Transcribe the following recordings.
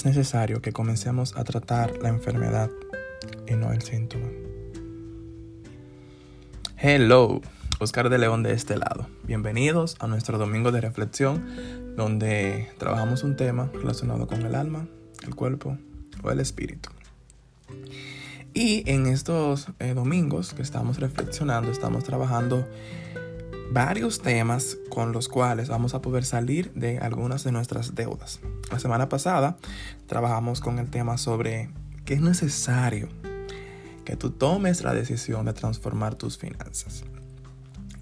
es necesario que comencemos a tratar la enfermedad y no el síntoma. Hello, Oscar de León de este lado. Bienvenidos a nuestro domingo de reflexión donde trabajamos un tema relacionado con el alma, el cuerpo o el espíritu. Y en estos eh, domingos que estamos reflexionando, estamos trabajando varios temas con los cuales vamos a poder salir de algunas de nuestras deudas. La semana pasada trabajamos con el tema sobre que es necesario que tú tomes la decisión de transformar tus finanzas.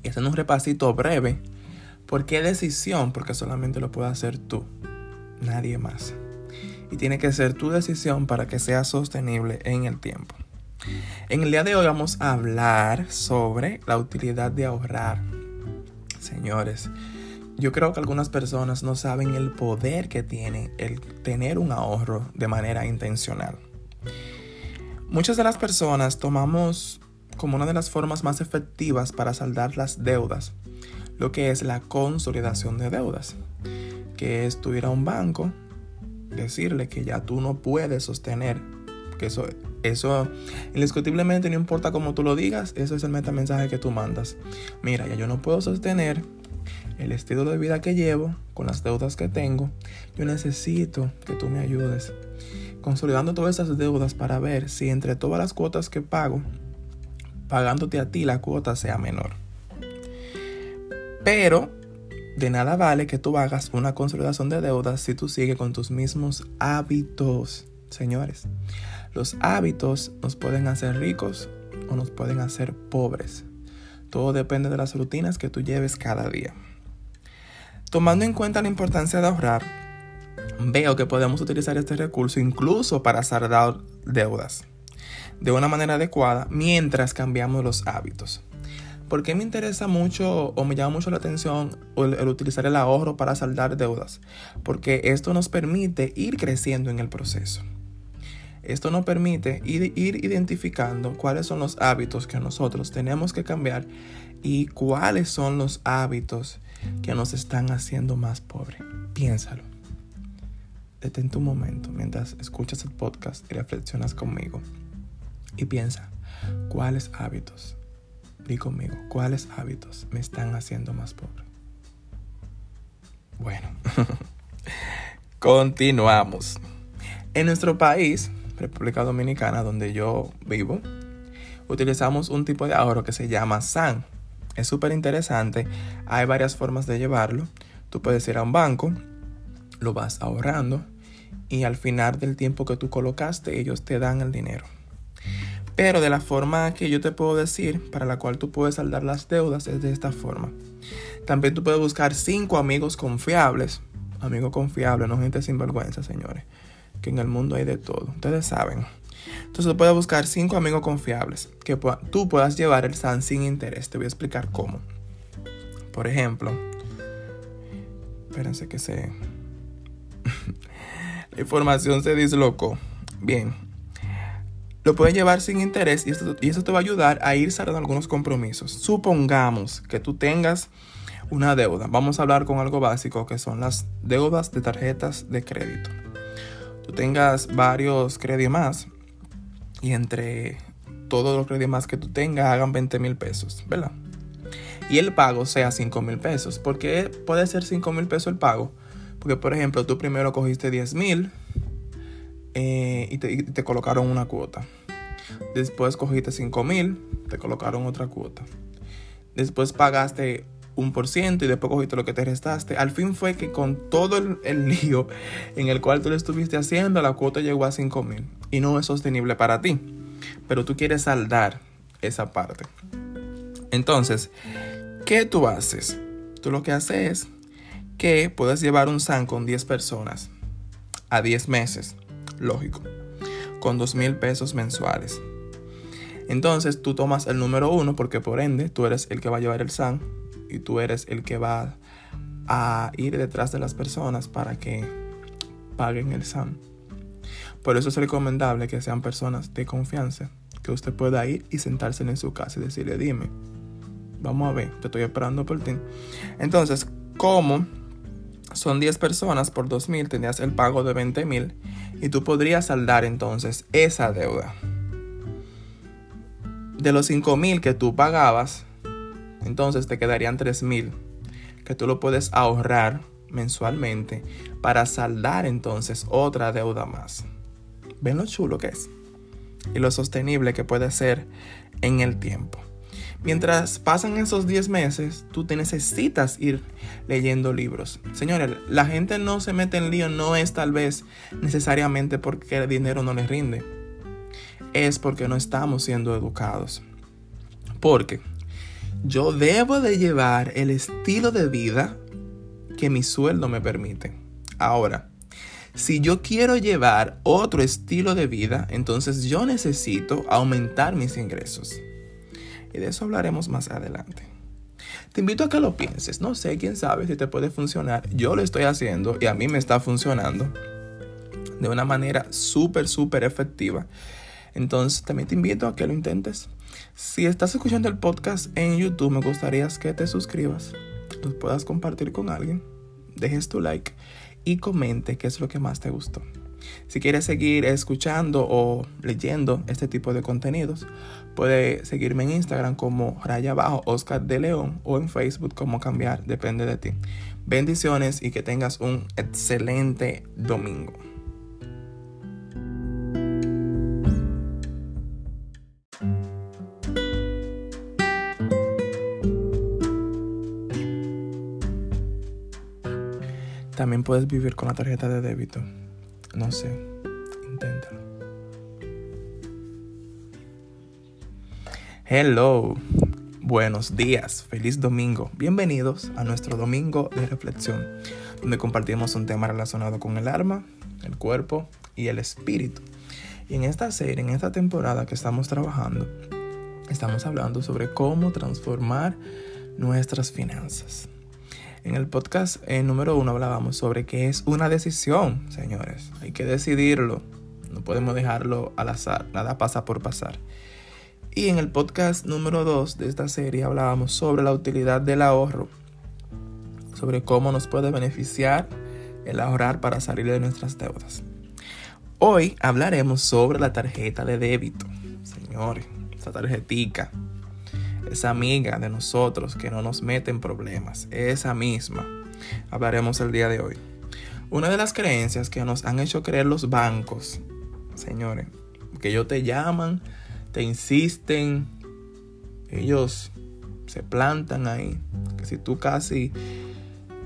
Y haciendo un repasito breve, ¿por qué decisión? Porque solamente lo puedes hacer tú, nadie más. Y tiene que ser tu decisión para que sea sostenible en el tiempo. En el día de hoy vamos a hablar sobre la utilidad de ahorrar. Señores, yo creo que algunas personas no saben el poder que tiene el tener un ahorro de manera intencional. Muchas de las personas tomamos como una de las formas más efectivas para saldar las deudas lo que es la consolidación de deudas, que es tu ir a un banco, decirle que ya tú no puedes sostener, que eso, eso indiscutiblemente no importa cómo tú lo digas, eso es el metamensaje que tú mandas. Mira, ya yo no puedo sostener el estilo de vida que llevo, con las deudas que tengo, yo necesito que tú me ayudes. Consolidando todas esas deudas para ver si entre todas las cuotas que pago, pagándote a ti la cuota sea menor. Pero de nada vale que tú hagas una consolidación de deudas si tú sigues con tus mismos hábitos. Señores, los hábitos nos pueden hacer ricos o nos pueden hacer pobres. Todo depende de las rutinas que tú lleves cada día. Tomando en cuenta la importancia de ahorrar, veo que podemos utilizar este recurso incluso para saldar deudas de una manera adecuada mientras cambiamos los hábitos. ¿Por qué me interesa mucho o me llama mucho la atención el, utilizar el ahorro para saldar deudas? Porque esto nos permite ir creciendo en el proceso. Esto nos permite ir, identificando cuáles son los hábitos que nosotros tenemos que cambiar y cuáles son los hábitos que nos están haciendo más pobres. Piénsalo. Detente un momento mientras escuchas el podcast y reflexionas conmigo. Y piensa, ¿cuáles hábitos? Di conmigo, ¿cuáles hábitos me están haciendo más pobre? Bueno, continuamos. En nuestro país, República Dominicana, donde yo vivo, utilizamos un tipo de ahorro que se llama SAN es súper interesante. Hay varias formas de llevarlo. Tú puedes ir a un banco, lo vas ahorrando y al final del tiempo que tú colocaste ellos te dan el dinero. Pero de la forma que yo te puedo decir, para la cual tú puedes saldar las deudas, es de esta forma. También tú puedes buscar cinco amigos confiables. Amigos confiables, no gente sin vergüenza, señores. Que en el mundo hay de todo. Ustedes saben. Entonces puedes buscar cinco amigos confiables que tú puedas llevar el SAN sin interés. Te voy a explicar cómo. Por ejemplo, espérense que se... La información se dislocó. Bien. Lo puedes llevar sin interés y, eso te va a ayudar a ir saldando algunos compromisos. Supongamos que tú tengas una deuda. Vamos a hablar con algo básico que son las deudas de tarjetas de crédito. Tú tengas varios créditos más y entre todos los demás que tú tengas hagan 20 mil pesos, ¿verdad? Y el pago sea 5 mil pesos. ¿Por qué puede ser 5 mil pesos el pago? Porque, por ejemplo, tú primero cogiste 10 mil eh, y, te, colocaron una cuota. Después cogiste 5 mil, te colocaron otra cuota. Después pagaste un por ciento y después cogiste lo que te restaste. Al fin fue que con todo el, lío en el cual tú le estuviste haciendo, la cuota llegó a 5 mil y no es sostenible para ti. Pero tú quieres saldar esa parte. Entonces, ¿qué tú haces? Tú lo que haces es que puedes llevar un SAN con 10 personas a 10 meses, lógico, con 2 mil pesos mensuales. Entonces tú tomas el número 1 porque por ende tú eres el que va a llevar el SAN y tú eres el que va a ir detrás de las personas para que paguen el SAN. Por eso es recomendable que sean personas de confianza, que usted pueda ir y sentarse en su casa y decirle, dime, vamos a ver, te estoy esperando por ti. Entonces, como son 10 personas por 2.000, tenías el pago de 20.000 y tú podrías saldar entonces esa deuda. De los 5 mil que tú pagabas, entonces te quedarían 3 mil que tú lo puedes ahorrar mensualmente para saldar entonces otra deuda más. ¿Ven lo chulo que es? Y lo sostenible que puede ser en el tiempo. Mientras pasan esos 10 meses, tú te necesitas ir leyendo libros. Señores, la gente no se mete en lío, no es tal vez necesariamente porque el dinero no les rinde. Es porque no estamos siendo educados. Porque yo debo de llevar el estilo de vida que mi sueldo me permite. Ahora, si yo quiero llevar otro estilo de vida, entonces yo necesito aumentar mis ingresos. Y de eso hablaremos más adelante. Te invito a que lo pienses. No sé, quién sabe si te puede funcionar. Yo lo estoy haciendo y a mí me está funcionando de una manera súper, súper efectiva. Entonces también te invito a que lo intentes. Si estás escuchando el podcast en YouTube, me gustaría que te suscribas, lo puedas compartir con alguien, dejes tu like y comente qué es lo que más te gustó. Si quieres seguir escuchando o leyendo este tipo de contenidos, puede seguirme en Instagram como raya bajo Oscar de León o en Facebook como cambiar, depende de ti. Bendiciones y que tengas un excelente domingo. Puedes vivir con la tarjeta de débito. No sé, inténtalo. Hello, buenos días, feliz domingo. Bienvenidos a nuestro domingo de reflexión, donde compartimos un tema relacionado con el alma, el cuerpo y el espíritu. Y en esta serie, en esta temporada que estamos trabajando, estamos hablando sobre cómo transformar nuestras finanzas. En el podcast eh, número uno hablábamos sobre que es una decisión, señores. Hay que decidirlo. No podemos dejarlo al azar. Nada pasa por pasar. Y en el podcast número dos de esta serie hablábamos sobre la utilidad del ahorro. Sobre cómo nos puede beneficiar el ahorrar para salir de nuestras deudas. Hoy hablaremos sobre la tarjeta de débito. Señores, esa tarjetica esa amiga de nosotros que no nos mete en problemas, esa misma, hablaremos el día de hoy. Una de las creencias que nos han hecho creer los bancos, señores, que ellos te llaman, te insisten, ellos se plantan ahí, que si tú casi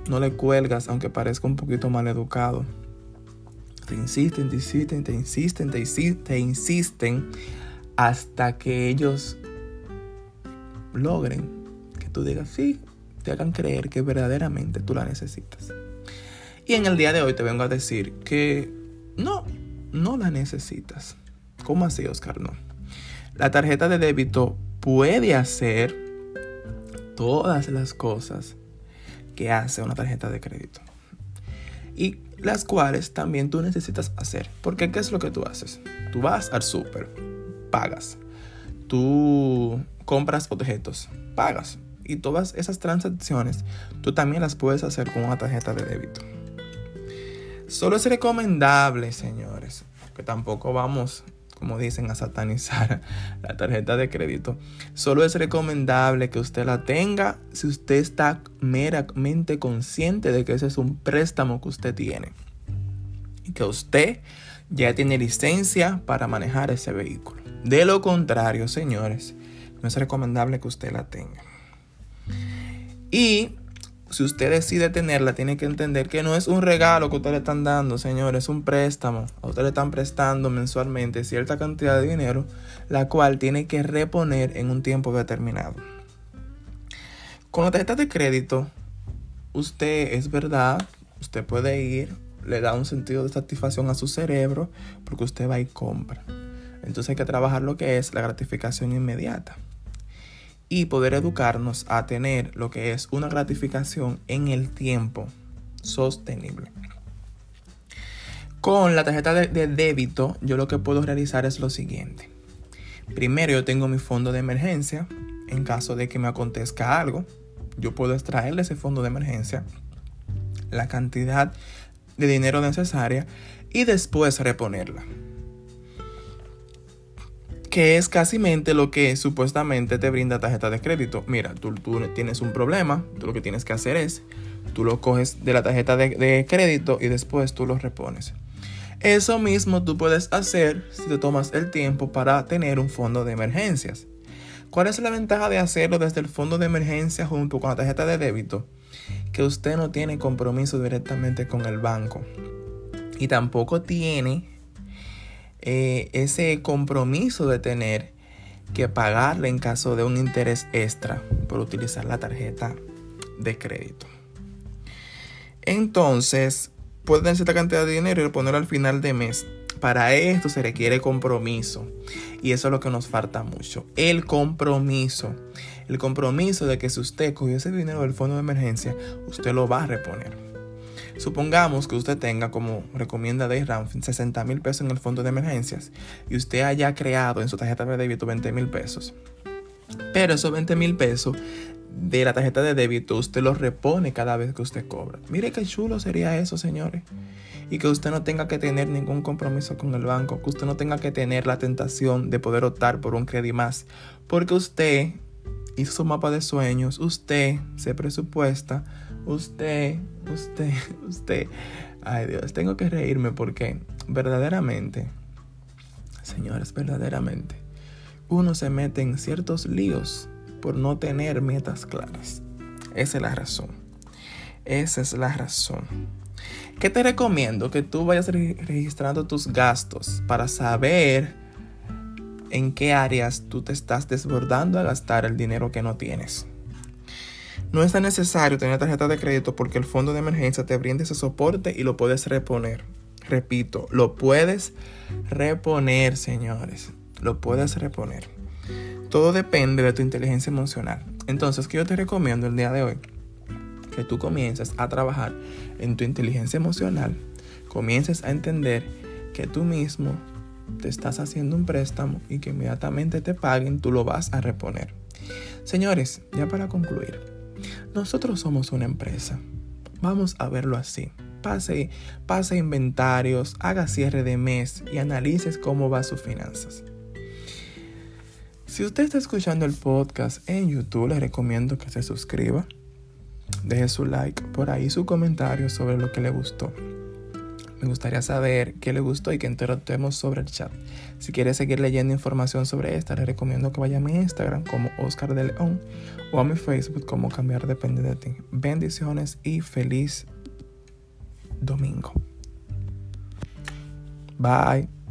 no le cuelgas, aunque parezca un poquito mal educado, te insisten, te insisten, te insisten, te insisten, te insisten hasta que ellos logren que tú digas sí, te hagan creer que verdaderamente tú la necesitas. Y en el día de hoy te vengo a decir que no, no la necesitas. ¿Cómo así, Oscar? No. La tarjeta de débito puede hacer todas las cosas que hace una tarjeta de crédito. Y las cuales también tú necesitas hacer. Porque ¿qué es lo que tú haces? Tú vas al súper, pagas. Tú compras objetos, pagas. Y todas esas transacciones tú también las puedes hacer con una tarjeta de débito. Solo es recomendable, señores, que tampoco vamos, como dicen, a satanizar la tarjeta de crédito. Solo es recomendable que usted la tenga si usted está meramente consciente de que ese es un préstamo que usted tiene. Y que usted ya tiene licencia para manejar ese vehículo. De lo contrario, señores, no es recomendable que usted la tenga. Y si usted decide tenerla, tiene que entender que no es un regalo que usted le están dando, señores, es un préstamo. A usted le están prestando mensualmente cierta cantidad de dinero, la cual tiene que reponer en un tiempo determinado. Con la tarjeta de crédito, usted es verdad, usted puede ir, le da un sentido de satisfacción a su cerebro, porque usted va y compra. Entonces hay que trabajar lo que es la gratificación inmediata y poder educarnos a tener lo que es una gratificación en el tiempo sostenible. Con la tarjeta de, débito, yo lo que puedo realizar es lo siguiente. Primero, yo tengo mi fondo de emergencia. En caso de que me acontezca algo, yo puedo extraerle ese fondo de emergencia la cantidad de dinero necesaria y después reponerla. Que es casi lo que supuestamente te brinda tarjeta de crédito. Mira, tú, tienes un problema, tú lo que tienes que hacer es, tú lo coges de la tarjeta de, de crédito y después tú lo repones. Eso mismo tú puedes hacer si te tomas el tiempo para tener un fondo de emergencias. ¿Cuál es la ventaja de hacerlo desde el fondo de emergencia junto con la tarjeta de débito? Que usted no tiene compromiso directamente con el banco y tampoco tiene eh, ese compromiso de tener que pagarle en caso de un interés extra por utilizar la tarjeta de crédito. Entonces, puede tener cierta cantidad de dinero y ponerlo al final de mes para esto se requiere compromiso. Y eso es lo que nos falta mucho. El compromiso. El compromiso de que si usted cogió ese dinero del fondo de emergencia, usted lo va a reponer. Supongamos que usted tenga, como recomienda Dave Ramsey, 60 mil pesos en el fondo de emergencias y usted haya creado en su tarjeta de débito 20 mil pesos. Pero esos 20 mil pesos de la tarjeta de débito usted los repone cada vez que usted cobra. Mire qué chulo sería eso, señores y que usted no tenga que tener ningún compromiso con el banco, que usted no tenga que tener la tentación de poder optar por un crédito más, porque usted hizo su mapa de sueños, usted se presupuesta, usted, usted, usted, ay Dios, tengo que reírme porque verdaderamente, señores, verdaderamente, uno se mete en ciertos líos por no tener metas claras. Esa es la razón. Esa es la razón. ¿Qué te recomiendo? Que tú vayas registrando tus gastos para saber en qué áreas tú te estás desbordando a gastar el dinero que no tienes. No es necesario tener tarjeta de crédito porque el fondo de emergencia te brinda ese soporte y lo puedes reponer. Repito, lo puedes reponer, señores. Lo puedes reponer. Todo depende de tu inteligencia emocional. Entonces, ¿qué yo te recomiendo el día de hoy? que tú comiences a trabajar en tu inteligencia emocional, comiences a entender que tú mismo te estás haciendo un préstamo y que inmediatamente te paguen, tú lo vas a reponer. Señores, ya para concluir, nosotros somos una empresa. Vamos a verlo así. Pase, pase inventarios, haga cierre de mes y analices cómo va sus finanzas. Si usted está escuchando el podcast en YouTube, le recomiendo que se suscriba deje su like por ahí, su comentario sobre lo que le gustó. Me gustaría saber qué le gustó y que interactuemos sobre el chat. Si quiere seguir leyendo información sobre esta, le recomiendo que vaya a mi Instagram como Oscar de León o a mi Facebook como Cambiar Depende de ti. Bendiciones y feliz domingo. Bye.